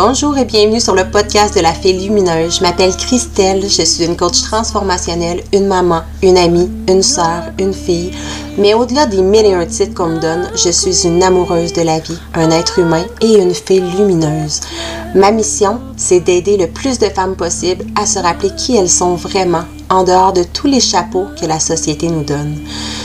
Bonjour et bienvenue sur le podcast de la Fée Lumineuse. Je m'appelle Christelle, je suis une coach transformationnelle, une maman, une amie, une sœur, une fille. Mais au-delà des mille et un titres qu'on me donne, je suis une amoureuse de la vie, un être humain et une fée lumineuse. Ma mission, c'est d'aider le plus de femmes possible à se rappeler qui elles sont vraiment en dehors de tous les chapeaux que la société nous donne.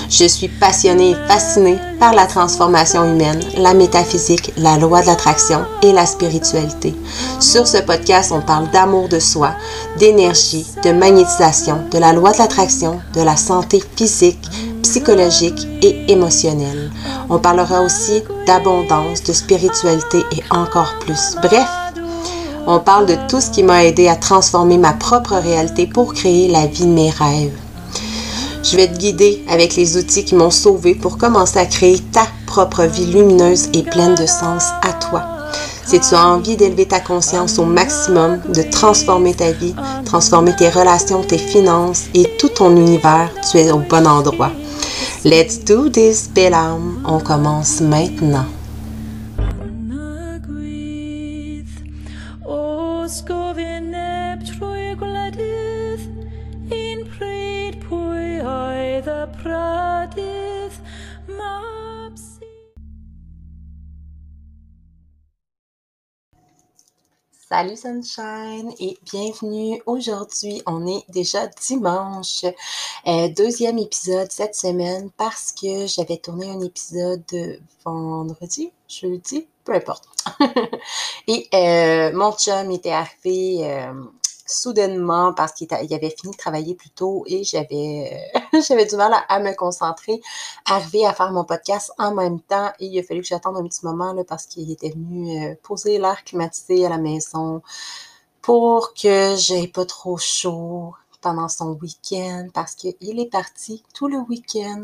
Je suis passionnée et fascinée par la transformation humaine, la métaphysique, la loi de l'attraction et la spiritualité. Sur ce podcast, on parle d'amour de soi, d'énergie, de magnétisation, de la loi de l'attraction, de la santé physique, psychologique et émotionnelle. On parlera aussi d'abondance, de spiritualité et encore plus. Bref, on parle de tout ce qui m'a aidé à transformer ma propre réalité pour créer la vie de mes rêves. Je vais te guider avec les outils qui m'ont sauvé pour commencer à créer ta propre vie lumineuse et pleine de sens à toi. Si tu as envie d'élever ta conscience au maximum, de transformer ta vie, transformer tes relations, tes finances et tout ton univers, tu es au bon endroit. Let's do this, belle. On commence maintenant. Salut Sunshine et bienvenue. Aujourd'hui, on est déjà dimanche. Euh, deuxième épisode cette semaine parce que j'avais tourné un épisode vendredi, jeudi, peu importe. et euh, mon chum était arrivé euh, soudainement parce qu'il avait fini de travailler plus tôt et j'avais euh, du mal à, me concentrer, arriver à faire mon podcast en même temps et il a fallu que j'attende un petit moment là, parce qu'il était venu euh, poser l'air climatisé à la maison pour que j'ai pas trop chaud pendant son week-end parce qu'il est parti tout le week-end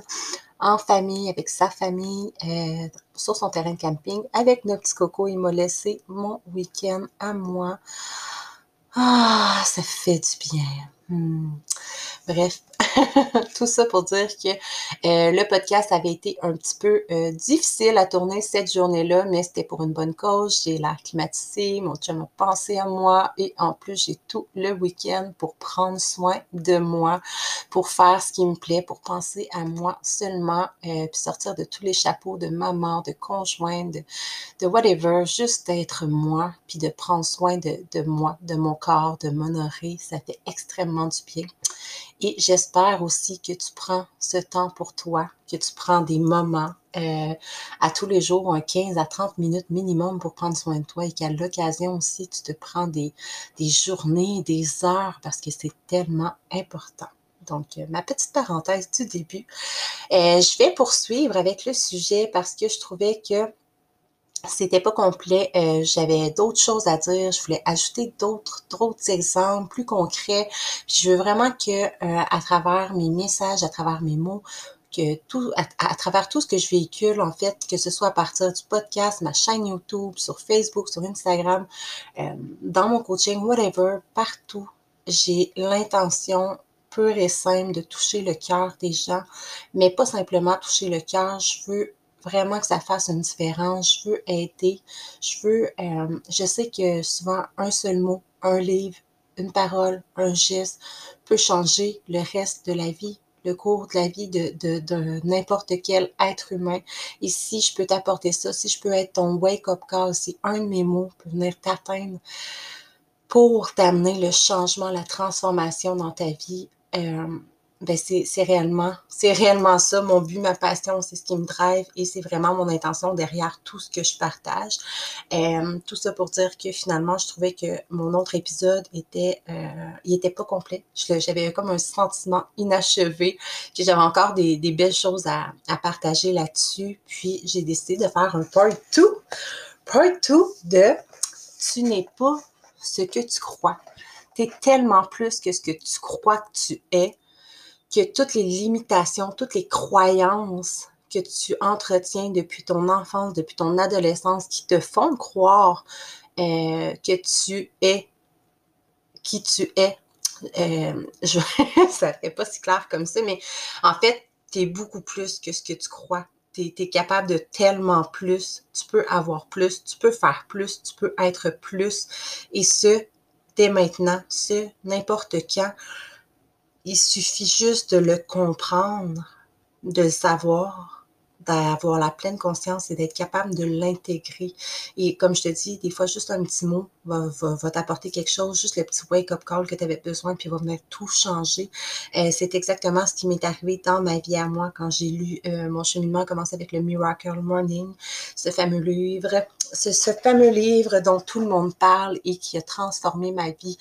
en famille, avec sa famille, euh, sur son terrain de camping, avec nos petits cocos. Il m'a laissé mon week-end à moi. Ah, ça fait du bien. Hmm. Bref, tout ça pour dire que euh, le podcast avait été un petit peu euh, difficile à tourner cette journée-là, mais c'était pour une bonne cause. J'ai l'air climatisé, mon chum a pensé à moi et en plus, j'ai tout le week-end pour prendre soin de moi, pour faire ce qui me plaît, pour penser à moi seulement, euh, puis sortir de tous les chapeaux de maman, de conjointe, de, whatever, juste d'être moi, puis de prendre soin de, de moi, de mon corps, de m'honorer. Ça fait extrêmement du bien. Et j'espère aussi que tu prends ce temps pour toi, que tu prends des moments euh, à tous les jours, un 15 à 30 minutes minimum pour prendre soin de toi et qu'à l'occasion aussi, tu te prends des, des journées, des heures parce que c'est tellement important. Donc, euh, ma petite parenthèse du début. Euh, je vais poursuivre avec le sujet parce que je trouvais que c'était pas complet. Euh, j'avais d'autres choses à dire. Je voulais ajouter d'autres, d'autres exemples plus concrets. je veux vraiment que, euh, à travers mes messages, à travers mes mots, que tout, à, travers tout ce que je véhicule, en fait, que ce soit à partir du podcast, ma chaîne YouTube, sur Facebook, sur Instagram, euh, dans mon coaching, whatever, partout, j'ai l'intention pure et simple de toucher le cœur des gens, mais pas simplement toucher le cœur. Je veux vraiment que ça fasse une différence. Je veux aider. Je veux, euh, je sais que souvent un seul mot, un livre, une parole, un geste peut changer le reste de la vie, le cours de la vie de, de, n'importe quel être humain. Et si je peux t'apporter ça, si je peux être ton wake-up call, si un de mes mots peut venir t'atteindre pour t'amener le changement, la transformation dans ta vie, euh, ben c'est réellement, c'est réellement ça, mon but, ma passion, c'est ce qui me drive et c'est vraiment mon intention derrière tout ce que je partage. Euh, tout ça pour dire que finalement, je trouvais que mon autre épisode était, euh, il était pas complet. J'avais comme un sentiment inachevé, que j'avais encore des, des, belles choses à, à partager là-dessus. Puis j'ai décidé de faire un part 2, part 2 de tu n'es pas ce que tu crois. Tu es tellement plus que ce que tu crois que tu es que toutes les limitations, toutes les croyances que tu entretiens depuis ton enfance, depuis ton adolescence, qui te font croire euh, que tu es qui tu es. Euh, je, ça fait pas si clair comme ça, mais en fait, tu es beaucoup plus que ce que tu crois. tu es, capable de tellement plus, tu peux avoir plus, tu peux faire plus, tu peux être plus. Et ce, dès maintenant, ce, n'importe quand. Il suffit juste de le comprendre, de le savoir, d'avoir la pleine conscience et d'être capable de l'intégrer. Et comme je te dis, des fois, juste un petit mot va, t'apporter quelque chose, juste le petit wake-up call que tu avais besoin, puis va venir tout changer. Euh, c'est exactement ce qui m'est arrivé dans ma vie à moi quand j'ai lu euh, mon cheminement commencé avec le Miracle Morning, ce fameux livre, ce fameux livre dont tout le monde parle et qui a transformé ma vie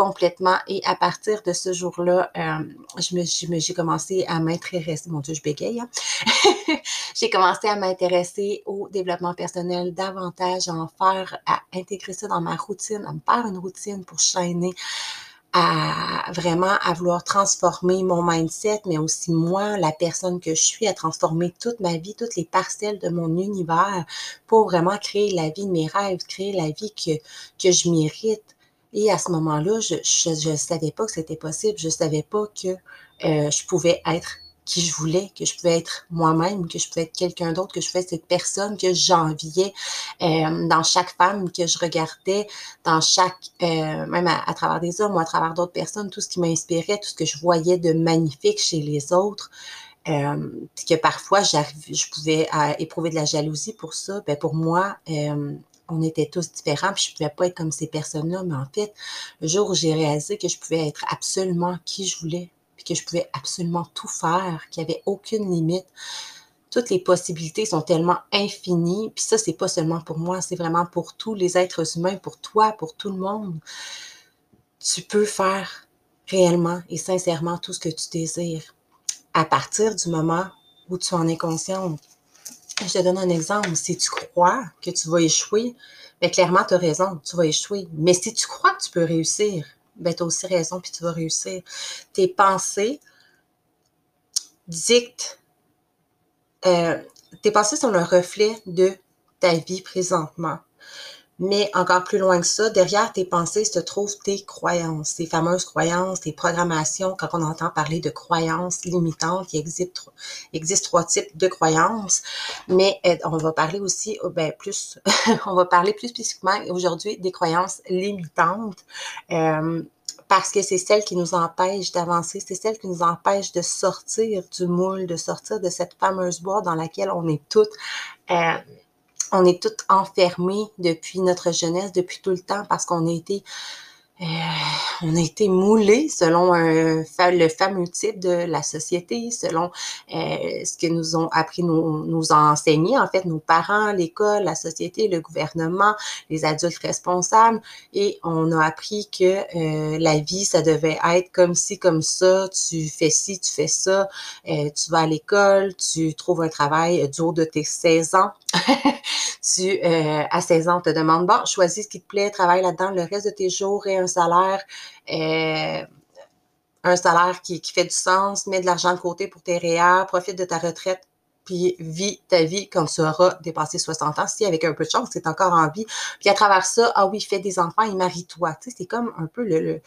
complètement. Et à partir de ce jour-là, euh, j'ai commencé à m'intéresser, mon Dieu, je bégaye, hein. j'ai commencé à m'intéresser au développement personnel davantage, à en faire, à intégrer ça dans ma routine, à me faire une routine pour chaîner à vraiment à vouloir transformer mon mindset, mais aussi moi, la personne que je suis, à transformer toute ma vie, toutes les parcelles de mon univers pour vraiment créer la vie de mes rêves, créer la vie que, que je mérite. Et à ce moment-là, je ne savais pas que c'était possible. Je ne savais pas que euh, je pouvais être qui je voulais, que je pouvais être moi-même, que je pouvais être quelqu'un d'autre, que je pouvais être cette personne que j'enviais euh, dans chaque femme que je regardais, dans chaque, euh, même à, travers des hommes ou à travers d'autres personnes, tout ce qui m'inspirait, tout ce que je voyais de magnifique chez les autres. Euh, puis que parfois je pouvais éprouver de la jalousie pour ça. Ben pour moi, on était tous différents, puis je pouvais pas être comme ces personnes-là. Mais en fait, le jour où j'ai réalisé que je pouvais être absolument qui je voulais, puis que je pouvais absolument tout faire, qu'il n'y avait aucune limite, toutes les possibilités sont tellement infinies. Puis ça, c'est pas seulement pour moi, c'est vraiment pour tous les êtres humains, pour toi, pour tout le monde. Tu peux faire réellement et sincèrement tout ce que tu désires à partir du moment où tu en es consciente. Je te donne un exemple. Si tu crois que tu vas échouer, bien, clairement, tu as raison, tu vas échouer. Mais si tu crois que tu peux réussir, bien, tu as aussi raison, puis tu vas réussir. Tes pensées dictent, euh, tes pensées sont le reflet de ta vie présentement. Mais encore plus loin que ça, derrière tes pensées se trouvent tes croyances, tes fameuses croyances, tes programmations. Quand on entend parler de croyances limitantes, il existe, trois types de croyances. Mais euh, on va parler aussi, oh, ben, plus, on va parler plus spécifiquement aujourd'hui des croyances limitantes. Euh, parce que c'est celles qui nous empêchent d'avancer, c'est celles qui nous empêchent de sortir du moule, de sortir de cette fameuse boîte dans laquelle on est toutes. Euh, on est toutes enfermées depuis notre jeunesse, depuis tout le temps, parce qu'on a été euh, on a été moulés selon le fameux type de la société, selon euh, ce que nous ont appris, nous, nous ont enseigné, en fait, nos parents, l'école, la société, le gouvernement, les adultes responsables. Et on a appris que euh, la vie, ça devait être comme ci, comme ça, tu fais ci, tu fais ça, tu vas à l'école, tu trouves un travail du haut de tes 16 ans. tu, à 16 ans, on te demande, bon, choisis ce qui te plaît, travaille là-dedans le reste de tes jours et un salaire, euh, un salaire qui, fait du sens, mets de l'argent de côté pour tes réels, profite de ta retraite, puis vis ta vie quand tu auras dépassé 60 ans. Si avec un peu de chance, c'est encore en vie. Puis à travers ça, ah oui, fais des enfants et marie-toi. Tu c'est comme un peu le,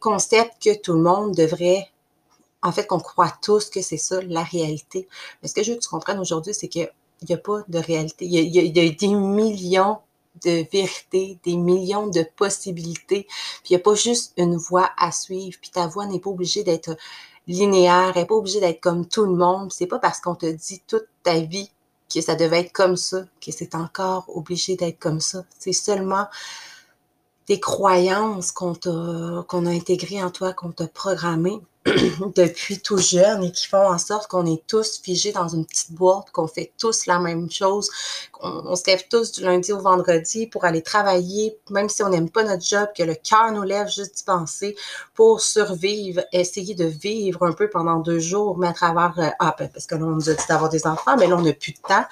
concept que tout le monde devrait en fait, qu'on croit tous que c'est ça, la réalité. Mais ce que je veux que tu comprennes aujourd'hui, c'est qu'il n'y a pas de réalité. Il y, a, des millions de vérité, des millions de possibilités. Puis il n'y a pas juste une voie à suivre. Puis ta voie n'est pas obligée d'être linéaire, elle n'est pas obligée d'être comme tout le monde. C'est pas parce qu'on te dit toute ta vie que ça devait être comme ça, que c'est encore obligé d'être comme ça. C'est seulement des croyances qu'on qu'on a intégrées en toi, qu'on t'a programmées. depuis tout jeune et qui font en sorte qu'on est tous figés dans une petite boîte, qu'on fait tous la même chose, qu'on se lève tous du lundi au vendredi pour aller travailler, même si on n'aime pas notre job, que le cœur nous lève juste d'y penser pour survivre, essayer de vivre un peu pendant deux jours, mais à travers, euh, ah, ben, parce que là, on nous a dit d'avoir des enfants, mais là, on n'a plus de temps.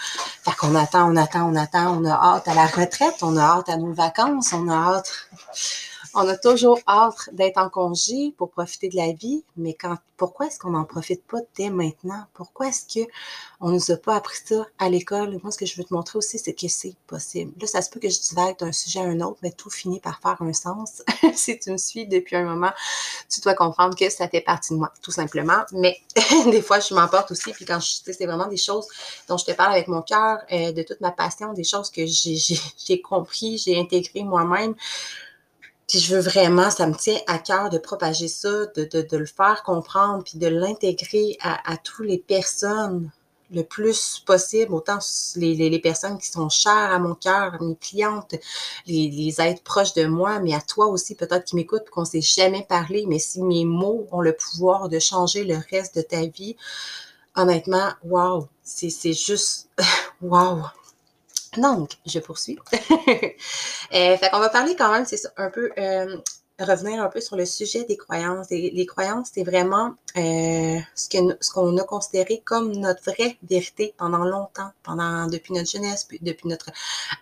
Fait qu'on attend, on attend, on attend, on a hâte à la retraite, on a hâte à nos vacances, on a hâte On a toujours hâte d'être en congé pour profiter de la vie, mais quand, pourquoi est-ce qu'on n'en profite pas dès maintenant? Pourquoi est-ce que on nous a pas appris ça à l'école? Moi, ce que je veux te montrer aussi, c'est que c'est possible. Là, ça se peut que je divague d'un sujet à un autre, mais tout finit par faire un sens. si tu me suis depuis un moment, tu dois comprendre que ça fait partie de moi, tout simplement. Mais des fois, je m'emporte aussi, puis quand je, c'est vraiment des choses dont je te parle avec mon cœur, euh, de toute ma passion, des choses que j'ai compris, j'ai intégré moi-même. Puis je veux vraiment, ça me tient à cœur de propager ça, de, de, de le faire comprendre, puis de l'intégrer à, à toutes les personnes le plus possible, autant les, les, les, personnes qui sont chères à mon cœur, mes clientes, les, les êtres proches de moi, mais à toi aussi peut-être qui m'écoutes, qu'on ne s'est jamais parlé, mais si mes mots ont le pouvoir de changer le reste de ta vie, honnêtement, wow, c'est juste wow. Donc, je poursuis. euh, fait qu'on va parler quand même, c'est un peu euh, revenir un peu sur le sujet des croyances. les croyances, c'est vraiment euh, ce que ce qu'on a considéré comme notre vraie vérité pendant longtemps, pendant depuis notre jeunesse, depuis notre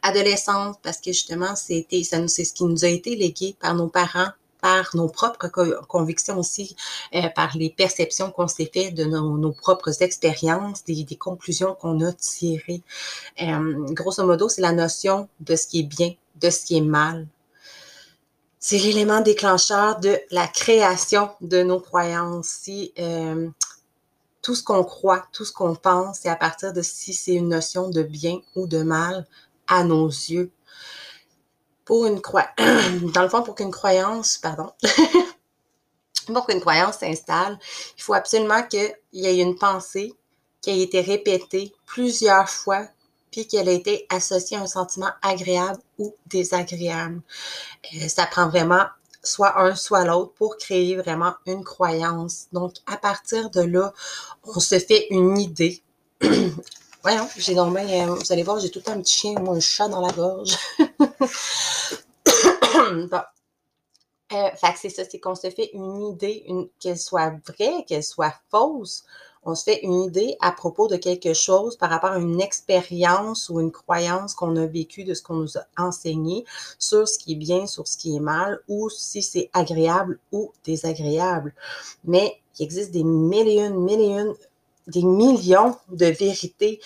adolescence, parce que justement, c'est ce qui nous a été légué par nos parents, par nos propres convictions aussi, euh, par les perceptions qu'on s'est fait de nos, propres expériences, des, des conclusions qu'on a tirées. Euh, grosso modo, c'est la notion de ce qui est bien, de ce qui est mal. C'est l'élément déclencheur de la création de nos croyances. Si euh, tout ce qu'on croit, tout ce qu'on pense, c'est à partir de si c'est une notion de bien ou de mal à nos yeux pour une croyance, dans le fond, pour qu'une croyance, pardon, pour qu'une croyance s'installe, il faut absolument qu'il y ait une pensée qui ait été répétée plusieurs fois, puis qu'elle ait été associée à un sentiment agréable ou désagréable. Euh, ça prend vraiment soit un, soit l'autre pour créer vraiment une croyance. Donc, à partir de là, on se fait une idée. Voyons, j'ai bien, euh, vous allez voir, j'ai tout le temps un petit chien, moi, un chat dans la gorge. bon. Euh, fait que c'est ça, c'est qu'on se fait une idée, une, qu'elle soit vraie, qu'elle soit fausse. On se fait une idée à propos de quelque chose par rapport à une expérience ou une croyance qu'on a vécue de ce qu'on nous a enseigné sur ce qui est bien, sur ce qui est mal, ou si c'est agréable ou désagréable. Mais il existe des millions, millions des millions de vérités.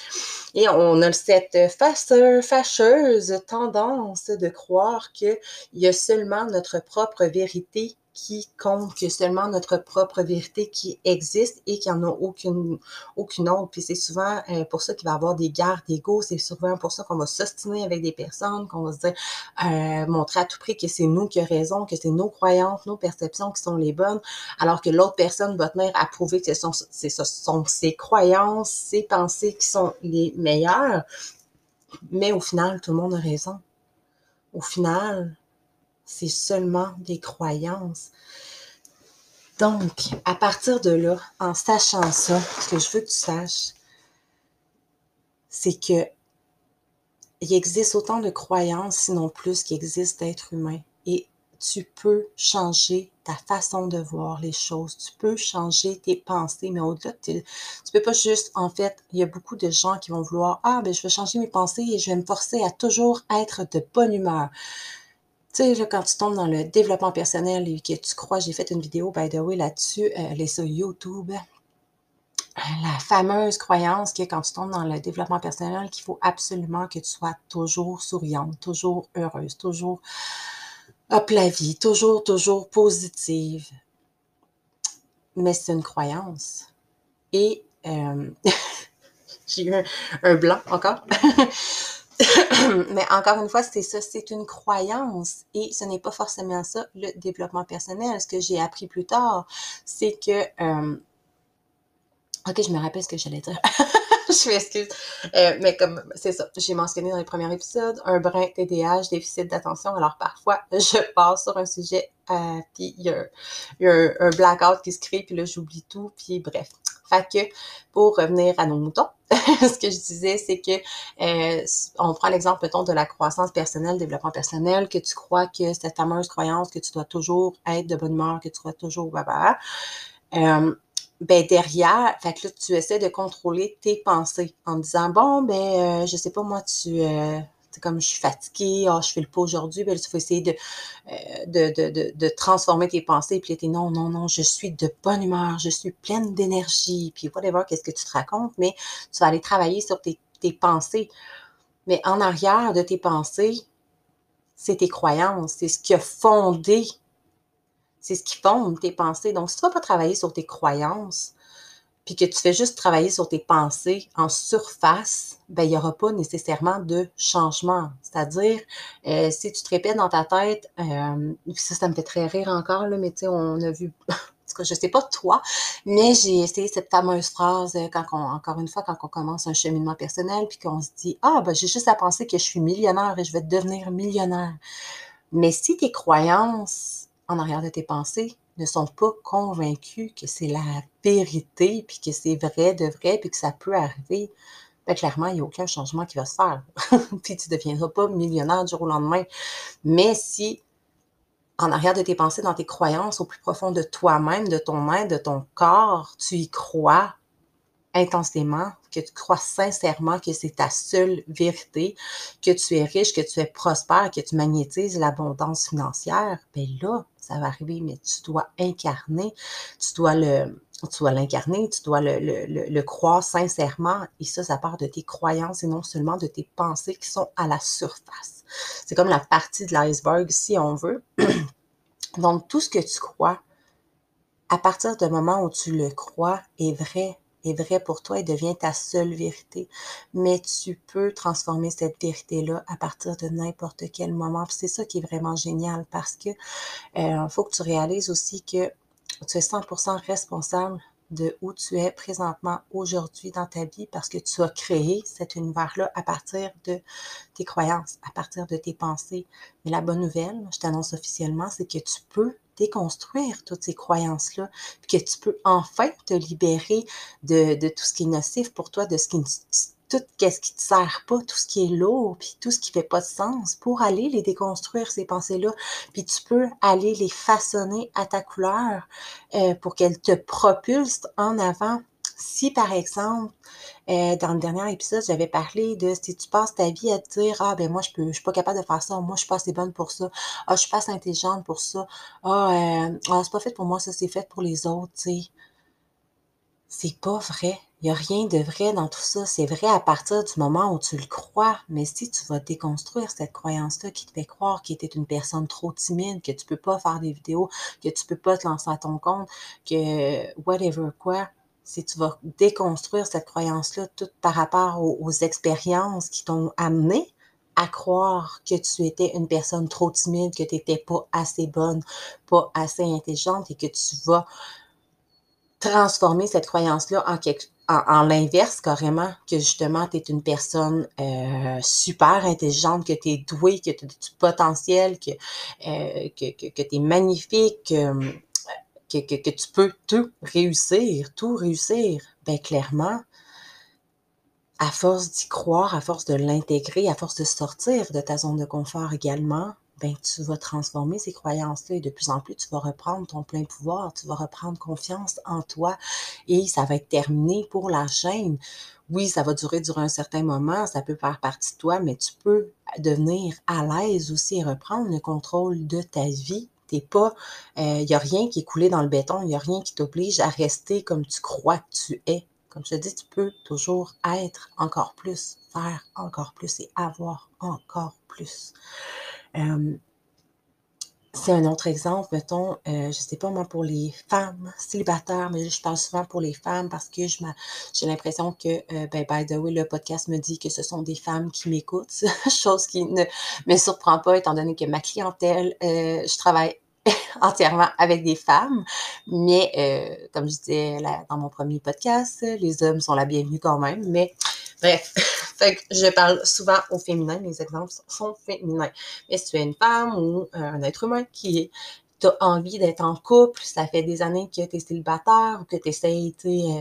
Et on a cette fâcheuse tendance de croire qu'il y a seulement notre propre vérité qui compte, seulement notre propre vérité qui existe et qu'il n'y en a aucune, aucune autre. Puis c'est souvent euh, pour ça qu'il va y avoir des guerres d'ego, c'est souvent pour ça qu'on va s'ostiner avec des personnes, qu'on va se dire, euh, montrer à tout prix que c'est nous qui avons raison, que c'est nos croyances, nos perceptions qui sont les bonnes, alors que l'autre personne va tenir à prouver que ce sont, ce sont ses croyances, ses pensées qui sont les meilleures. Mais au final, tout le monde a raison. Au final, c'est seulement des croyances. Donc, à partir de là, en sachant ça, ce que je veux que tu saches, c'est que il existe autant de croyances, sinon plus, qu'il existe d'êtres humains. Et tu peux changer ta façon de voir les choses. Tu peux changer tes pensées, mais au-delà, tu peux pas juste, en fait, il y a beaucoup de gens qui vont vouloir, ah, ben, je vais changer mes pensées et je vais me forcer à toujours être de bonne humeur. Tu sais, quand tu tombes dans le développement personnel et que tu crois, j'ai fait une vidéo, by the way, là-dessus, euh, les sur YouTube, la fameuse croyance que quand tu tombes dans le développement personnel, qu'il faut absolument que tu sois toujours souriante, toujours heureuse, toujours hop la vie, toujours, toujours positive. Mais c'est une croyance. Et euh, j'ai eu un blanc encore. Mais encore une fois, c'est ça, c'est une croyance et ce n'est pas forcément ça le développement personnel. Ce que j'ai appris plus tard, c'est que... Euh, ok, je me rappelle ce que j'allais dire. je m'excuse. Euh, mais comme c'est ça, j'ai mentionné dans les premiers épisodes, un brin TDAH, déficit d'attention. Alors parfois, je passe sur un sujet, euh, puis il y a, un, blackout qui se crée, puis là, j'oublie tout, puis bref. Fait que, pour revenir à nos moutons, ce que je disais, c'est que euh, on prend l'exemple, mettons, de la croissance personnelle, développement personnel, que tu crois que cette fameuse croyance que tu dois toujours être de bonne humeur, que tu dois toujours baba, euh, ben derrière, fait que là, tu essaies de contrôler tes pensées en disant bon, ben, euh, je sais pas moi, tu euh, comme je suis fatiguée, ah, je fais le pas aujourd'hui, ben, tu vas essayer de, euh, de, de, transformer tes pensées, puis tu non, non, non, je suis de bonne humeur, je suis pleine d'énergie, puis whatever, qu'est-ce que tu te racontes, mais tu vas aller travailler sur tes, tes pensées. Mais en arrière de tes pensées, c'est tes croyances, c'est ce qui a fondé, c'est ce qui fonde tes pensées. Donc, si tu ne vas pas travailler sur tes croyances, puis que tu fais juste travailler sur tes pensées en surface, ben il n'y aura pas nécessairement de changement. C'est-à-dire, euh, si tu te répètes dans ta tête, euh, ça, ça me fait très rire encore, là, mais tu sais, on a vu, je sais pas toi, mais j'ai essayé cette fameuse phrase euh, quand on, encore une fois, quand on commence un cheminement personnel, puis qu'on se dit, ah, ben j'ai juste à penser que je suis millionnaire et je vais devenir millionnaire. Mais si tes croyances en arrière de tes pensées ne sont pas convaincus que c'est la vérité, puis que c'est vrai de vrai, puis que ça peut arriver, ben clairement, il n'y a aucun changement qui va se faire. puis tu ne deviendras pas millionnaire du jour au lendemain. Mais si, en arrière de tes pensées, dans tes croyances, au plus profond de toi-même, de ton être, de ton corps, tu y crois intensément, que tu crois sincèrement que c'est ta seule vérité, que tu es riche, que tu es prospère, que tu magnétises l'abondance financière, ben là, ça va arriver, mais tu dois incarner, tu dois l'incarner, tu dois le, le, le, croire sincèrement. Et ça, ça part de tes croyances et non seulement de tes pensées qui sont à la surface. C'est comme la partie de l'iceberg, si on veut. Donc, tout ce que tu crois, à partir du moment où tu le crois, est vrai est vrai pour toi et devient ta seule vérité. Mais tu peux transformer cette vérité-là à partir de n'importe quel moment. C'est ça qui est vraiment génial parce que euh, faut que tu réalises aussi que tu es 100% responsable de où tu es présentement aujourd'hui dans ta vie parce que tu as créé cet univers-là à partir de tes croyances, à partir de tes pensées. Mais la bonne nouvelle, je t'annonce officiellement, c'est que tu peux déconstruire toutes ces croyances-là, puis que tu peux enfin te libérer de, tout ce qui est nocif pour toi, de ce qui tout ce qui te sert pas, tout ce qui est lourd, puis tout ce qui fait pas de sens, pour aller les déconstruire, ces pensées-là. Puis tu peux aller les façonner à ta couleur euh, pour qu'elles te propulsent en avant si, par exemple, euh, dans le dernier épisode, j'avais parlé de si tu passes ta vie à te dire Ah, ben moi, je peux, je suis pas capable de faire ça, moi, je suis pas assez bonne pour ça, ah, je suis pas assez intelligente pour ça, ah, euh, ah c'est pas fait pour moi, ça, c'est fait pour les autres, tu sais. C'est pas vrai. Il n'y a rien de vrai dans tout ça. C'est vrai à partir du moment où tu le crois. Mais si tu vas déconstruire cette croyance-là qui te fait croire que tu es une personne trop timide, que tu peux pas faire des vidéos, que tu peux pas te lancer à ton compte, que whatever quoi, si tu vas déconstruire cette croyance-là, tout par rapport aux, expériences qui t'ont amené à croire que tu étais une personne trop timide, que tu n'étais pas assez bonne, pas assez intelligente et que tu vas transformer cette croyance-là en, en, l'inverse carrément, que justement tu es une personne euh, super intelligente, que tu es douée, que tu as du potentiel, que, euh, tu es magnifique. Que, tu peux tout réussir, tout réussir, bien clairement, à force d'y croire, à force de l'intégrer, à force de sortir de ta zone de confort également, ben tu vas transformer ces croyances-là et de plus en plus, tu vas reprendre ton plein pouvoir, tu vas reprendre confiance en toi et ça va être terminé pour la chaîne. Oui, ça va durer durant un certain moment, ça peut faire partie de toi, mais tu peux devenir à l'aise aussi et reprendre le contrôle de ta vie pas, il euh, n'y a rien qui est coulé dans le béton, il n'y a rien qui t'oblige à rester comme tu crois que tu es. Comme je te dis, tu peux toujours être encore plus, faire encore plus et avoir encore plus. Euh, c'est un autre exemple, mettons, euh, je sais pas moi, pour les femmes célibataires, mais je parle souvent pour les femmes parce que je j'ai l'impression que, ben, by the way, le podcast me dit que ce sont des femmes qui m'écoutent, chose qui ne me surprend pas étant donné que ma clientèle, je travaille entièrement avec des femmes, mais euh, comme je disais dans mon premier podcast, les hommes sont la bienvenue quand même, mais bref, je parle souvent au féminin, mes exemples sont féminins. Mais si tu es une femme ou un être humain qui a envie d'être en couple, ça fait des années que tu es célibataire ou que tu essaies, euh,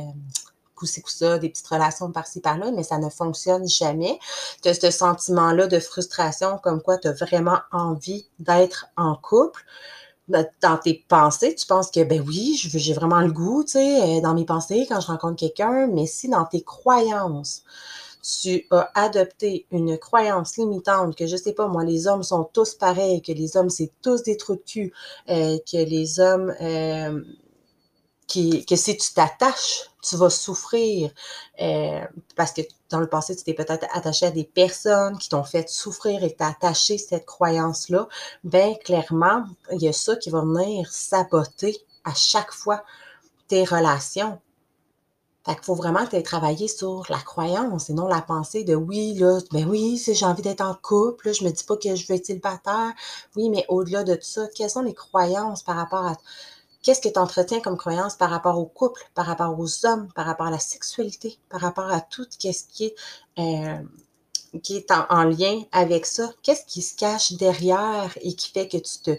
coup ça, des petites relations par-ci par-là, mais ça ne fonctionne jamais. Tu as ce sentiment-là de frustration comme quoi tu as vraiment envie d'être en couple dans tes pensées, tu penses que, ben oui, j'ai vraiment le goût, tu sais, euh, dans mes pensées quand je rencontre quelqu'un, mais si dans tes croyances, tu as adopté une croyance limitante que je sais pas moi, les hommes sont tous pareils, que les hommes c'est tous des trous de cul, euh, que les hommes euh, que si tu t'attaches, tu vas souffrir parce que dans le passé, tu t'es peut-être attaché à des personnes qui t'ont fait souffrir et t'as attaché cette croyance-là, ben clairement, il y a ça qui va venir saboter à chaque fois tes relations. Fait qu'il faut vraiment que tu travailler sur la croyance et non la pensée de oui, là, ben oui, si j'ai envie d'être en couple, là, je me dis pas que je veux être célibataire. Oui, mais au-delà de tout ça, quelles sont les croyances par rapport à qu'est-ce que tu entretiens comme croyance par rapport au couple, par rapport aux hommes, par rapport à la sexualité, par rapport à tout ce qui est euh, qui est en, lien avec ça? Qu'est-ce qui se cache derrière et qui fait que tu te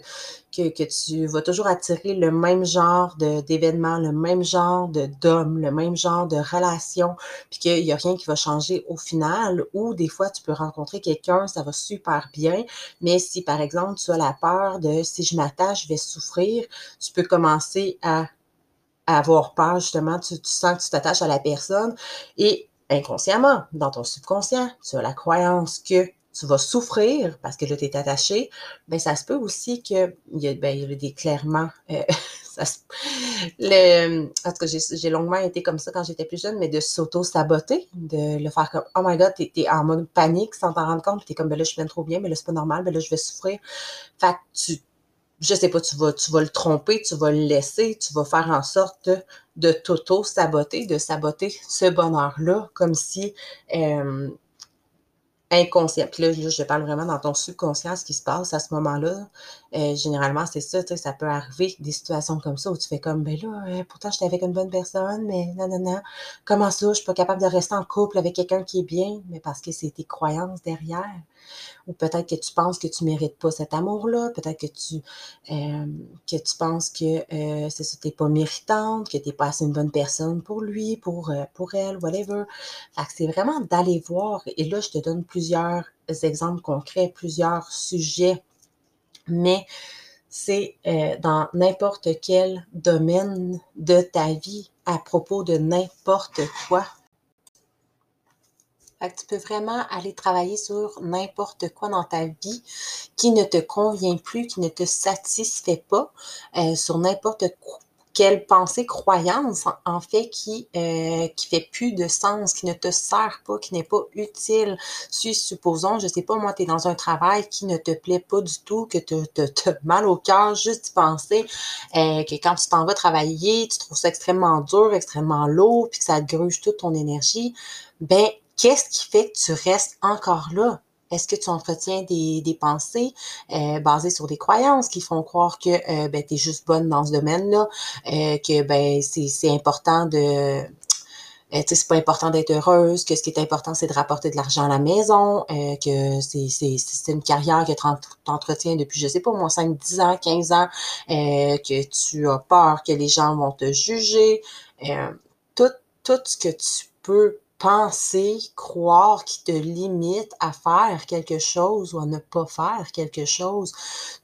que, tu vas toujours attirer le même genre d'événements, le même genre d'hommes, le même genre de relations, puis qu'il n'y a rien qui va changer au final, ou des fois tu peux rencontrer quelqu'un, ça va super bien, mais si par exemple tu as la peur de si je m'attache, je vais souffrir, tu peux commencer à, avoir peur justement, tu, tu sens que tu t'attaches à la personne et inconsciemment, dans ton subconscient, tu as la croyance que tu vas souffrir parce que là, tu es attaché, ben ça se peut aussi qu'il y, ben, il y a des clairement. Euh, ça le, en tout cas, j'ai longuement été comme ça quand j'étais plus jeune, mais de s'auto-saboter, de le faire comme Oh my god, t'es es en mode panique sans t'en rendre compte, t'es comme ben là, je viens trop bien, mais là, c'est pas normal, ben là, je vais souffrir. Fait que tu je sais pas, tu vas, le tromper, tu vas le laisser, tu vas faire en sorte de, t'auto-saboter, de saboter ce bonheur-là, comme si euh, inconscient. Puis là, je parle vraiment dans ton subconscient, ce qui se passe à ce moment-là. Euh, généralement, c'est ça, tu sais, ça peut arriver des situations comme ça où tu fais comme, ben là, euh, pourtant, j'étais avec une bonne personne, mais non, non, non. Comment ça, je suis pas capable de rester en couple avec quelqu'un qui est bien? Mais parce que c'est tes croyances derrière. Ou peut-être que tu penses que tu mérites pas cet amour-là. Peut-être que tu, euh, que tu penses que euh, c'est t'es pas méritante, que t'es pas assez une bonne personne pour lui, pour, pour elle, whatever. Fait que c'est vraiment d'aller voir. Et là, je te donne plusieurs exemples concrets, plusieurs sujets mais c'est euh, dans n'importe quel domaine de ta vie à propos de n'importe quoi. Tu peux vraiment aller travailler sur n'importe quoi dans ta vie qui ne te convient plus, qui ne te satisfait pas, euh, sur n'importe quelle pensée, croyance, en fait, qui euh, qui fait plus de sens, qui ne te sert pas, qui n'est pas utile. Supposons, je sais pas, moi, tu es dans un travail qui ne te plaît pas du tout, que tu as mal au cœur juste d'y penser, euh, que quand tu t'en vas travailler, tu trouves ça extrêmement dur, extrêmement lourd, puis que ça gruge toute ton énergie, ben, qu'est-ce qui fait que tu restes encore là? Est-ce que tu entretiens des, des pensées euh, basées sur des croyances qui font croire que euh, ben, tu es juste bonne dans ce domaine-là, euh, que ben, c'est important de euh, c'est pas important d'être heureuse, que ce qui est important, c'est de rapporter de l'argent à la maison, euh, que c'est une carrière que tu entretiens depuis, je sais pas, moins 5, 10 ans, 15 ans, euh, que tu as peur que les gens vont te juger. tout, tout ce que tu peux penser, croire qui te limite à faire quelque chose ou à ne pas faire quelque chose,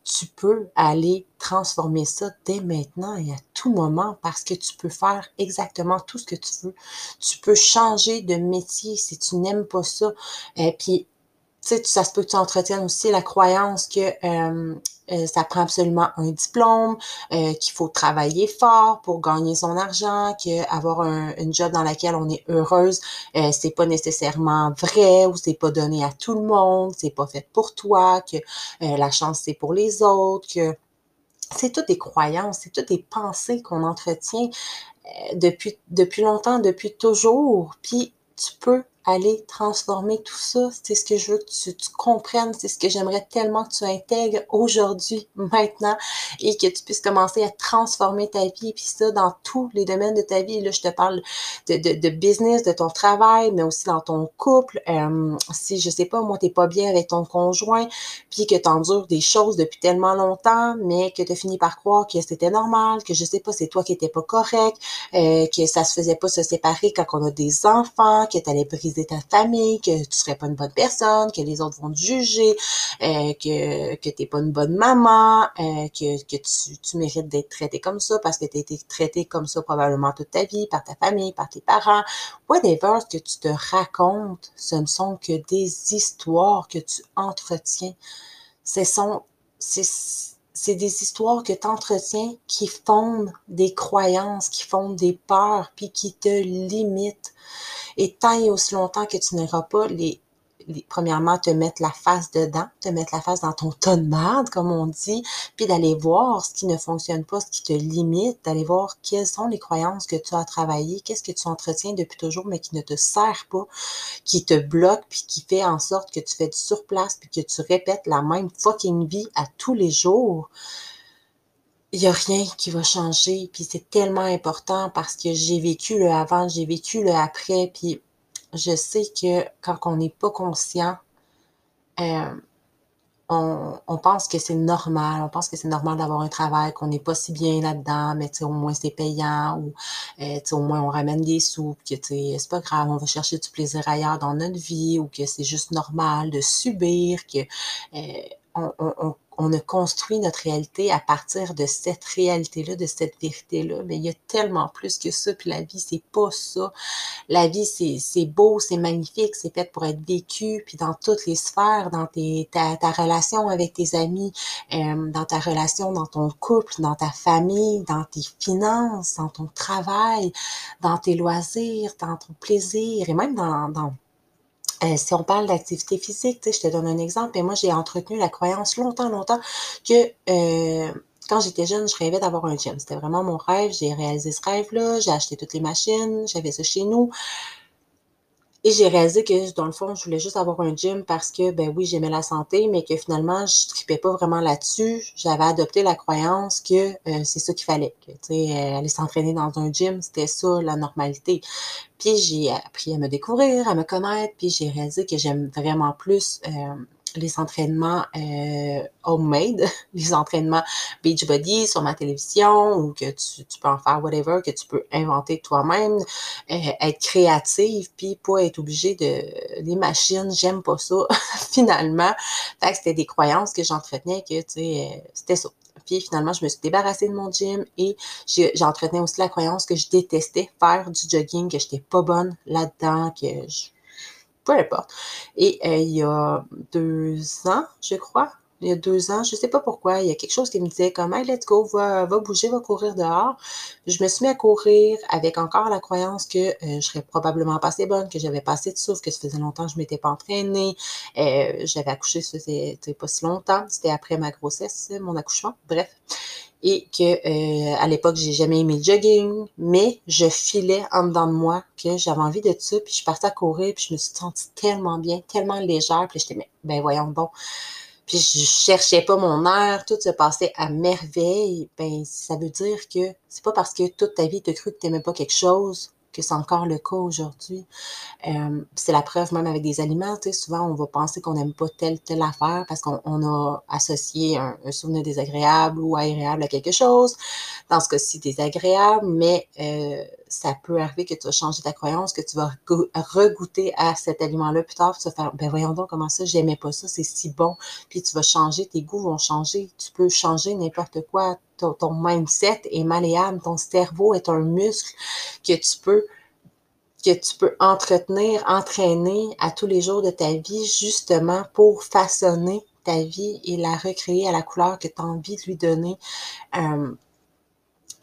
tu peux aller transformer ça dès maintenant et à tout moment parce que tu peux faire exactement tout ce que tu veux. Tu peux changer de métier si tu n'aimes pas ça. Et euh, puis tu sais, ça se peut que tu entretiennes aussi la croyance que euh, euh, ça prend absolument un diplôme, euh, qu'il faut travailler fort pour gagner son argent, qu'avoir un, une job dans laquelle on est heureuse, euh, c'est pas nécessairement vrai ou c'est pas donné à tout le monde, c'est pas fait pour toi, que la chance c'est pour les autres, que c'est toutes des croyances, c'est toutes des pensées qu'on entretient depuis depuis longtemps, depuis toujours. Puis tu peux aller transformer tout ça. C'est ce que je veux que tu, comprennes. C'est ce que j'aimerais tellement que tu intègres aujourd'hui, maintenant, et que tu puisses commencer à transformer ta vie. Puis ça, dans tous les domaines de ta vie. Là, je te parle de, de, business, de ton travail, mais aussi dans ton couple. Euh, si, je sais pas, moi, t'es pas bien avec ton conjoint, puis que t'endures des choses depuis tellement longtemps, mais que tu fini par croire que c'était normal, que je sais pas, c'est toi qui étais pas correct, euh, que ça se faisait pas se séparer quand on a des enfants, que t'allais briser briser ta famille, que tu serais pas une bonne personne, que les autres vont te juger, euh, que, que t'es pas une bonne maman, euh, que, que tu, tu mérites d'être traité comme ça parce que tu as été traité comme ça probablement toute ta vie, par ta famille, par tes parents. Whatever ce que tu te racontes, ce ne sont que des histoires que tu entretiens. Ce sont, c'est des histoires que tu entretiens qui fondent des croyances, qui fondent des peurs, puis qui te limitent. Et tant et aussi longtemps que tu n'auras pas les, premièrement, te mettre la face dedans, te mettre la face dans ton tas de comme on dit, puis d'aller voir ce qui ne fonctionne pas, ce qui te limite, d'aller voir quelles sont les croyances que tu as travaillées, qu'est-ce que tu entretiens depuis toujours, mais qui ne te sert pas, qui te bloque, puis qui fait en sorte que tu fais du surplace, puis que tu répètes la même fucking vie à tous les jours il n'y a rien qui va changer. Puis c'est tellement important parce que j'ai vécu le avant, j'ai vécu le après. Puis je sais que quand on n'est pas conscient, euh, on, pense que c'est normal, on pense que c'est normal d'avoir un travail, qu'on n'est pas si bien là-dedans, mais au moins c'est payant ou euh, au moins on ramène des sous, que c'est pas grave, on va chercher du plaisir ailleurs dans notre vie ou que c'est juste normal de subir, que euh, on a construit notre réalité à partir de cette réalité-là, de cette vérité-là. Mais il y a tellement plus que ça. Puis la vie, c'est pas ça. La vie, c'est beau, c'est magnifique, c'est fait pour être vécu. Puis dans toutes les sphères, dans tes, ta, ta relation avec tes amis, euh, dans ta relation dans ton couple, dans ta famille, dans tes finances, dans ton travail, dans tes loisirs, dans ton plaisir et même dans, dans euh, si on parle d'activité physique, je te donne un exemple, et moi j'ai entretenu la croyance longtemps, longtemps que euh, quand j'étais jeune, je rêvais d'avoir un gym. C'était vraiment mon rêve. J'ai réalisé ce rêve-là. J'ai acheté toutes les machines. J'avais ça chez nous. Et j'ai réalisé que, dans le fond, je voulais juste avoir un gym parce que, ben oui, j'aimais la santé, mais que finalement, je tripais pas vraiment là-dessus. J'avais adopté la croyance que euh, c'est ça qu'il fallait. Tu sais, euh, aller s'entraîner dans un gym, c'était ça, la normalité. Puis j'ai appris à me découvrir, à me connaître, puis j'ai réalisé que j'aime vraiment plus euh, les entraînements euh, homemade, les entraînements Beachbody sur ma télévision ou que tu, tu, peux en faire whatever, que tu peux inventer toi-même, euh, être créative, puis pas être obligé de les machines, j'aime pas ça finalement. Fait que c'était des croyances que j'entretenais que tu sais euh, c'était ça. Puis finalement, je me suis débarrassée de mon gym et j'entretenais aussi la croyance que je détestais faire du jogging, que j'étais pas bonne là-dedans, que je peu importe. Et euh, il y a deux ans, je crois, il y a deux ans, je sais pas pourquoi, il y a quelque chose qui me disait comme Hey, let's go, va, va bouger, va courir dehors. Je me suis mis à courir avec encore la croyance que euh, je serais probablement pas assez bonne, que j'avais pas assez de souffle, que ça faisait longtemps que je m'étais pas entraînée. Euh, j'avais accouché, ça faisait pas si longtemps. C'était après ma grossesse, mon accouchement. Bref et que euh, à l'époque j'ai jamais aimé le jogging, mais je filais en dedans de moi que j'avais envie de ça, puis je partais à courir, puis je me suis sentie tellement bien, tellement légère, puis j'étais mais ben voyons bon. Puis je cherchais pas mon air, tout se passait à merveille. Ben ça veut dire que c'est pas parce que toute ta vie tu cru que t'aimais pas quelque chose que c'est encore le cas aujourd'hui. Euh, c'est la preuve même avec des aliments. Tu sais, souvent, on va penser qu'on n'aime pas telle, telle affaire parce qu'on a associé un, souvenir désagréable ou agréable à quelque chose. Dans ce cas-ci, désagréable, mais euh, ça peut arriver que tu vas changer ta croyance, que tu vas regoûter à cet aliment-là plus tard, tu vas faire, ben voyons donc comment ça, j'aimais pas ça, c'est si bon. Puis tu vas changer, tes goûts vont changer. Tu peux changer n'importe quoi ton, mindset est malléable, ton cerveau est un muscle que tu peux tu peux entretenir, entraîner à tous les jours de ta vie justement pour façonner ta vie et la recréer à la couleur que tu as envie de lui donner. Euh,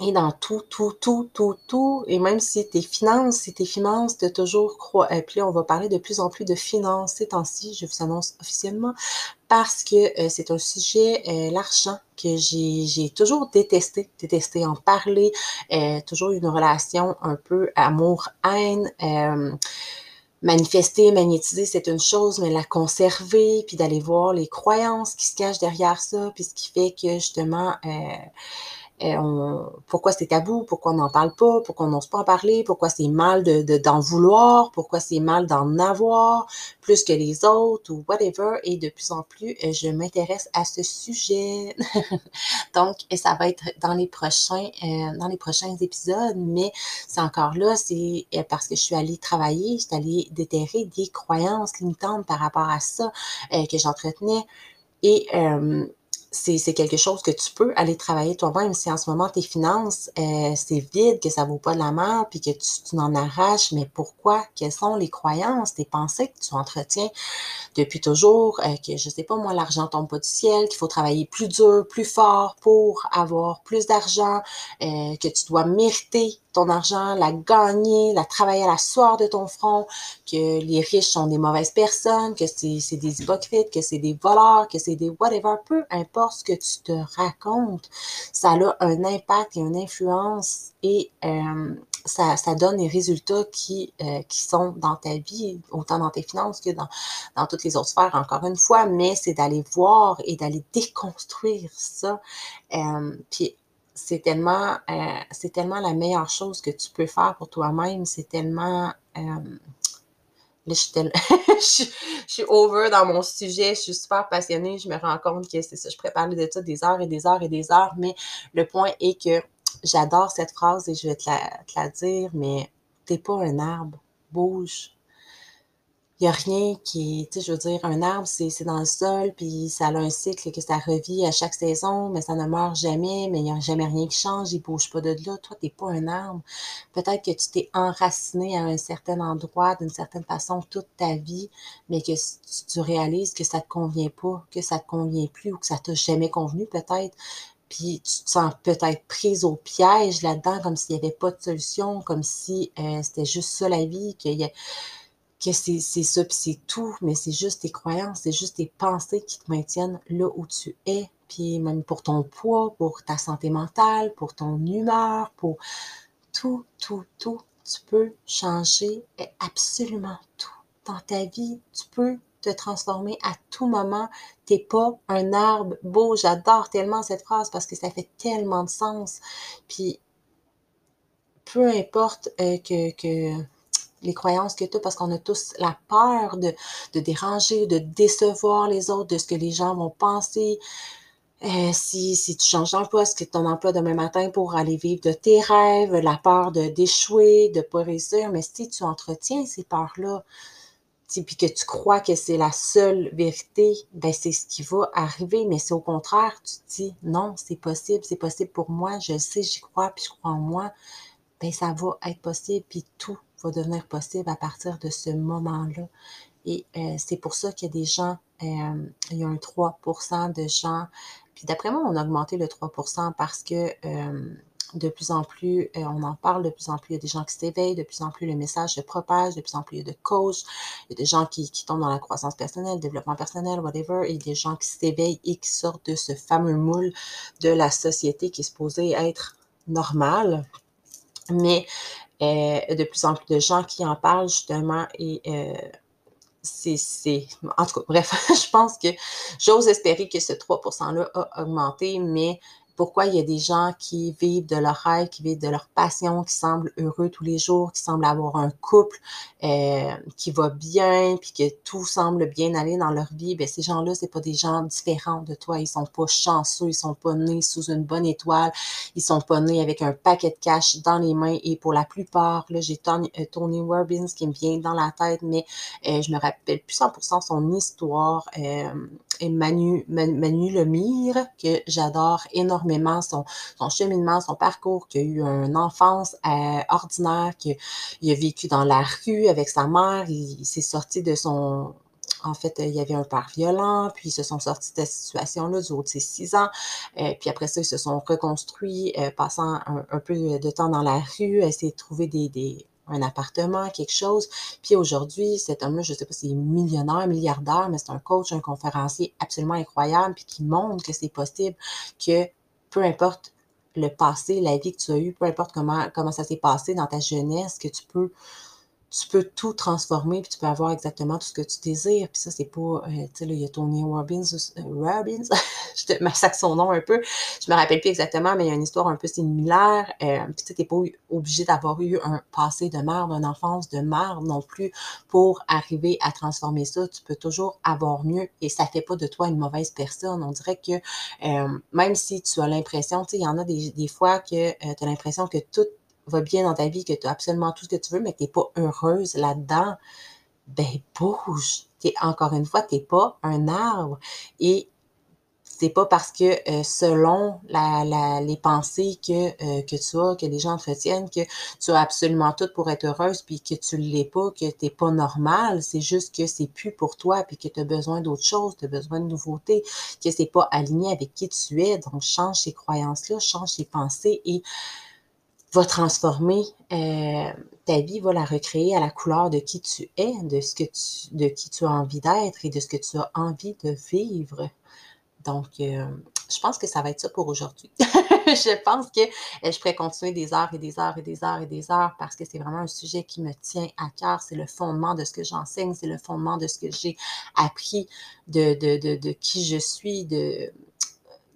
et dans tout, tout, tout, tout, tout, et même si tes finances, si tes finances de toujours croire, et puis on va parler de plus en plus de finances ces temps-ci, je vous annonce officiellement, parce que euh, c'est un sujet, euh, l'argent, que j'ai toujours détesté, détesté en parler, euh, toujours une relation un peu amour-haine, manifester, magnétiser, c'est une chose, mais la conserver, puis d'aller voir les croyances qui se cachent derrière ça, puis ce qui fait que justement pourquoi c'est tabou, pourquoi on n'en parle pas, pourquoi on n'ose pas en parler, pourquoi c'est mal de, d'en vouloir, pourquoi c'est mal d'en avoir plus que les autres? Ou whatever. Et de plus en plus, euh, je m'intéresse à ce sujet. Donc, ça va être dans les prochains, euh, dans les prochains épisodes, mais c'est encore là, c'est euh, parce que je suis allée travailler, je suis allée déterrer des croyances limitantes par rapport à ça que j'entretenais. Et c'est quelque chose que tu peux aller travailler toi-même. Si en ce moment tes finances, euh, c'est vide, que ça vaut pas de la main, puis que tu, tu en arraches, mais pourquoi? Quelles sont les croyances, tes pensées que tu entretiens depuis toujours, euh, que je sais pas moi, l'argent tombe pas du ciel, qu'il faut travailler plus dur, plus fort pour avoir plus d'argent, euh, que tu dois mériter ton argent, la gagner, la travailler à la soir de ton front, que les riches sont des mauvaises personnes, que c'est des hypocrites, que c'est des voleurs, que c'est des whatever, peu importe ce que tu te racontes, ça a un impact et une influence et euh, ça, ça, donne les résultats qui, euh, qui sont dans ta vie, autant dans tes finances que dans, dans toutes les autres sphères, encore une fois, mais c'est d'aller voir et d'aller déconstruire ça. Euh, puis c'est tellement, euh, c'est tellement la meilleure chose que tu peux faire pour toi-même. C'est tellement. Euh, là, je suis, je, suis over dans mon sujet, je suis super passionnée, je me rends compte que c'est ça, je parler de ça des heures et des heures et des heures, mais le point est que j'adore cette phrase et je vais te la, te la dire, mais t'es pas un arbre, bouge, n'y a rien qui, tu sais, je veux dire, un arbre, c'est dans le sol, puis ça a un cycle que ça revit à chaque saison, mais ça ne meurt jamais, mais il n'y a jamais rien qui change, il bouge pas de là. Toi, t'es pas un arbre. Peut-être que tu t'es enraciné à un certain endroit, d'une certaine façon, toute ta vie, mais que tu, réalises que ça te convient pas, que ça te convient plus, ou que ça t'a jamais convenu, peut-être puis tu te sens peut-être prise au piège là-dedans, comme s'il n'y avait pas de solution, comme si euh, c'était juste ça la vie, qu'il y a que c'est ça, puis c'est tout, mais c'est juste tes croyances, c'est juste tes pensées qui te maintiennent là où tu es, puis même pour ton poids, pour ta santé mentale, pour ton humeur, pour tout, tout, tout, tu peux changer absolument tout dans ta vie. Tu peux te transformer à tout moment. T'es pas un arbre beau. J'adore tellement cette phrase parce que ça fait tellement de sens. Puis, peu importe euh, que, que les croyances que tu as, parce qu'on a tous la peur de, déranger, de décevoir les autres, de ce que les gens vont penser. Euh, si, tu changes d'emploi, est-ce que ton emploi demain matin pour aller vivre de tes rêves, la peur de d'échouer, de pas réussir, mais si tu entretiens ces peurs-là, puis que tu crois que c'est la seule vérité, ben c'est ce qui va arriver, mais c'est au contraire, tu te dis non, c'est possible, c'est possible pour moi, je sais, j'y crois, puis je crois en moi, ben ça va être possible, puis tout va devenir possible à partir de ce moment-là. Et euh, c'est pour ça qu'il y a des gens, euh, il y a un 3% de gens, puis d'après moi, on a augmenté le 3% parce que euh, de plus en plus, on en parle de plus en plus, il y a des gens qui s'éveillent, de plus en plus le message se propage, de plus en plus il y a de coachs, il y a des gens qui, qui tombent dans la croissance personnelle, développement personnel, whatever, et des gens qui s'éveillent et qui sortent de ce fameux moule de la société qui est supposé être normal. Mais euh, de plus en plus de gens qui en parlent justement et euh, c'est, en tout cas, bref, je pense que j'ose espérer que ce 3%-là a augmenté, mais pourquoi il y a des gens qui vivent de leur rêve, qui vivent de leur passion, qui semblent heureux tous les jours, qui semblent avoir un couple euh, qui va bien, puis que tout semble bien aller dans leur vie, ben ces gens-là, c'est pas des gens différents de toi. Ils sont pas chanceux, ils sont pas nés sous une bonne étoile, ils sont pas nés avec un paquet de cash dans les mains. Et pour la plupart, là, j'ai Tony, euh, Tony Robbins qui me vient dans la tête, mais euh, je me rappelle plus 100% son histoire. Euh, et Manu, Manu Lemire, que j'adore énormément son, son cheminement, son parcours, qui a eu une enfance euh, ordinaire, qu'il a vécu dans la rue avec sa mère, il, s'est sorti de son, en fait, il y avait un père violent, puis ils se sont sortis de cette situation-là du haut de ses six ans. Euh, puis après ça, ils se sont reconstruits, euh, passant un, peu de temps dans la rue, essayer de trouver des, un appartement, quelque chose. Puis aujourd'hui, cet homme-là, je ne sais pas s'il est millionnaire, milliardaire, mais c'est un coach, un conférencier absolument incroyable, puis qui montre que c'est possible que peu importe le passé, la vie que tu as eue, peu importe comment, comment ça s'est passé dans ta jeunesse, que tu peux tu peux tout transformer, puis tu peux avoir exactement tout ce que tu désires. Puis ça, c'est pas, euh, tu sais, là, il y a Tony Robbins, euh, Robbins, je te massacre son nom un peu, je me rappelle plus exactement, mais il y a une histoire un peu similaire. Euh, puis tu n'es pas obligé d'avoir eu un passé de merde, une enfance de merde non plus pour arriver à transformer ça. Tu peux toujours avoir mieux et ça fait pas de toi une mauvaise personne. On dirait que même si tu as l'impression, tu sais, il y en a des, des fois que tu as l'impression que tout va bien dans ta vie, que tu as absolument tout ce que tu veux, mais que tu n'es pas heureuse là-dedans, ben bouge. Es, encore une fois, tu n'es pas un arbre. Et c'est pas parce que euh, selon les pensées que, euh, que tu as, que les gens entretiennent, que tu as absolument tout pour être heureuse, puis que tu l'es pas, que tu n'es pas normal. C'est juste que c'est plus pour toi, puis que tu as besoin d'autre chose, tu as besoin de nouveautés, que c'est pas aligné avec qui tu es. Donc, change ces croyances-là, change ces pensées et va transformer euh, ta vie, va la recréer à la couleur de qui tu es, de ce que tu, de qui tu as envie d'être et de ce que tu as envie de vivre. Donc, euh, je pense que ça va être ça pour aujourd'hui. je pense que euh, je pourrais continuer des heures et des heures et des heures et des heures parce que c'est vraiment un sujet qui me tient à cœur. C'est le fondement de ce que j'enseigne, c'est le fondement de ce que j'ai appris, de, de, de, de qui je suis, de,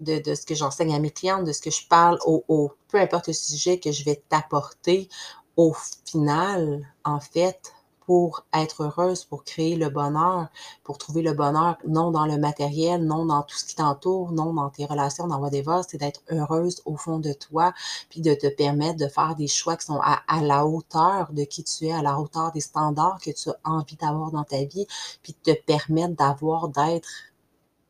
de, ce que j'enseigne à mes clientes, de ce que je parle au, peu importe le sujet que je vais t'apporter, au final, en fait, pour être heureuse, pour créer le bonheur, pour trouver le bonheur, non dans le matériel, non dans tout ce qui t'entoure, non dans tes relations, dans whatever, c'est d'être heureuse au fond de toi, puis de te permettre de faire des choix qui sont à, à, la hauteur de qui tu es, à la hauteur des standards que tu as envie d'avoir dans ta vie, puis de te permettre d'avoir, d'être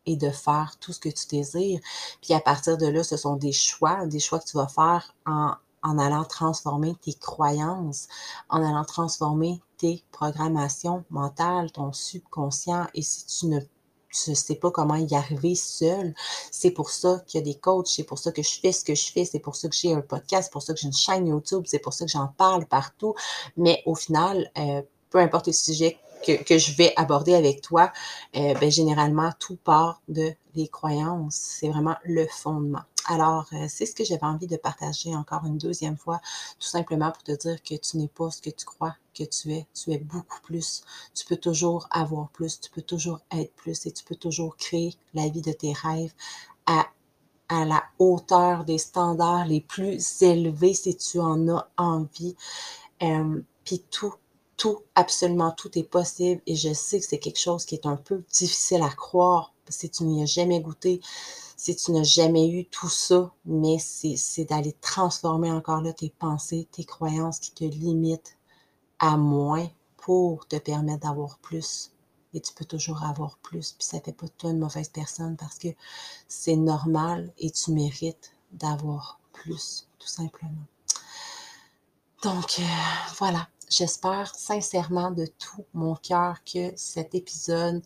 et de faire tout ce que tu désires. Puis à partir de là, ce sont des choix, des choix que tu vas faire en, en allant transformer tes croyances, en allant transformer tes programmations mentales, ton subconscient. Et si tu ne sais pas comment y arriver seul. C'est pour ça qu'il y a des coachs, c'est pour ça que je fais ce que je fais, c'est pour ça que j'ai un podcast, c'est pour ça que j'ai une chaîne YouTube, c'est pour ça que j'en parle partout. Mais au final, euh, peu importe le sujet que, que, je vais aborder avec toi, euh, ben, généralement, tout part de les croyances. C'est vraiment le fondement. Alors, euh, c'est ce que j'avais envie de partager encore une deuxième fois, tout simplement pour te dire que tu n'es pas ce que tu crois que tu es. Tu es beaucoup plus. Tu peux toujours avoir plus, tu peux toujours être plus et tu peux toujours créer la vie de tes rêves à, à la hauteur des standards les plus élevés si tu en as envie. Euh, Puis tout tout, absolument tout est possible et je sais que c'est quelque chose qui est un peu difficile à croire si tu n'y as jamais goûté, si tu n'as jamais eu tout ça, mais c'est d'aller transformer encore là tes pensées, tes croyances qui te limitent à moins pour te permettre d'avoir plus. Et tu peux toujours avoir plus, puis ça fait pas de toi une mauvaise personne parce que c'est normal et tu mérites d'avoir plus, tout simplement. Donc, euh, voilà. J'espère sincèrement de tout mon cœur que cet épisode,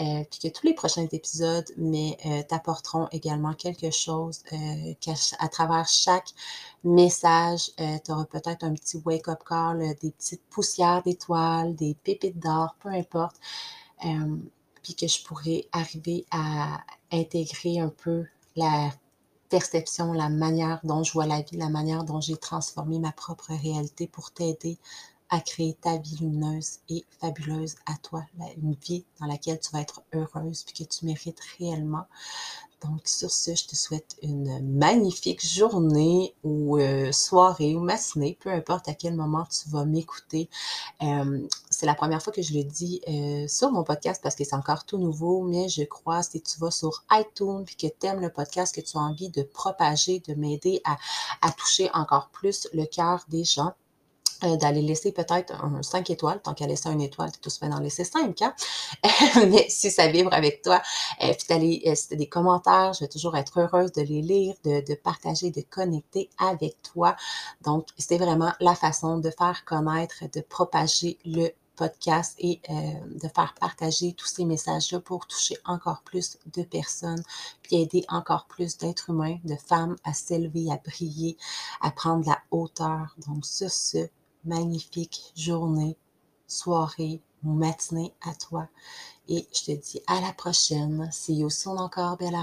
euh, puis que tous les prochains épisodes, mais euh, t'apporteront également quelque chose euh, à travers chaque message. Tu auras peut-être un petit wake-up call, des petites poussières d'étoiles, des pépites d'or, peu importe. Puis que je pourrais arriver à intégrer un peu la perception, la manière dont je vois la vie, la manière dont j'ai transformé ma propre réalité pour t'aider à créer ta vie lumineuse et fabuleuse à toi, une vie dans laquelle tu vas être heureuse puis que tu mérites réellement. Donc sur ce, je te souhaite une magnifique journée ou euh, soirée ou matinée, peu importe à quel moment tu vas m'écouter. Euh, c'est la première fois que je le dis euh, sur mon podcast parce que c'est encore tout nouveau, mais je crois si tu vas sur iTunes puis que tu aimes le podcast, que tu as envie de propager, de m'aider à toucher encore plus le cœur des gens, euh, d'aller laisser peut-être un 5 étoiles, tant qu'à laisser une étoile, tu tout fait d'en laisser 5, hein? mais si ça vibre avec toi, euh, puis d'aller, euh, des commentaires, je vais toujours être heureuse de les lire, de, de partager, de connecter avec toi. Donc, c'est vraiment la façon de faire connaître, de propager le podcast et euh, de faire partager tous ces messages-là pour toucher encore plus de personnes, puis aider encore plus d'êtres humains, de femmes à s'élever, à briller, à prendre la hauteur. Donc, sur ce, magnifique journée, soirée ou matinée à toi. Et je te dis à la prochaine. See you soon encore, belle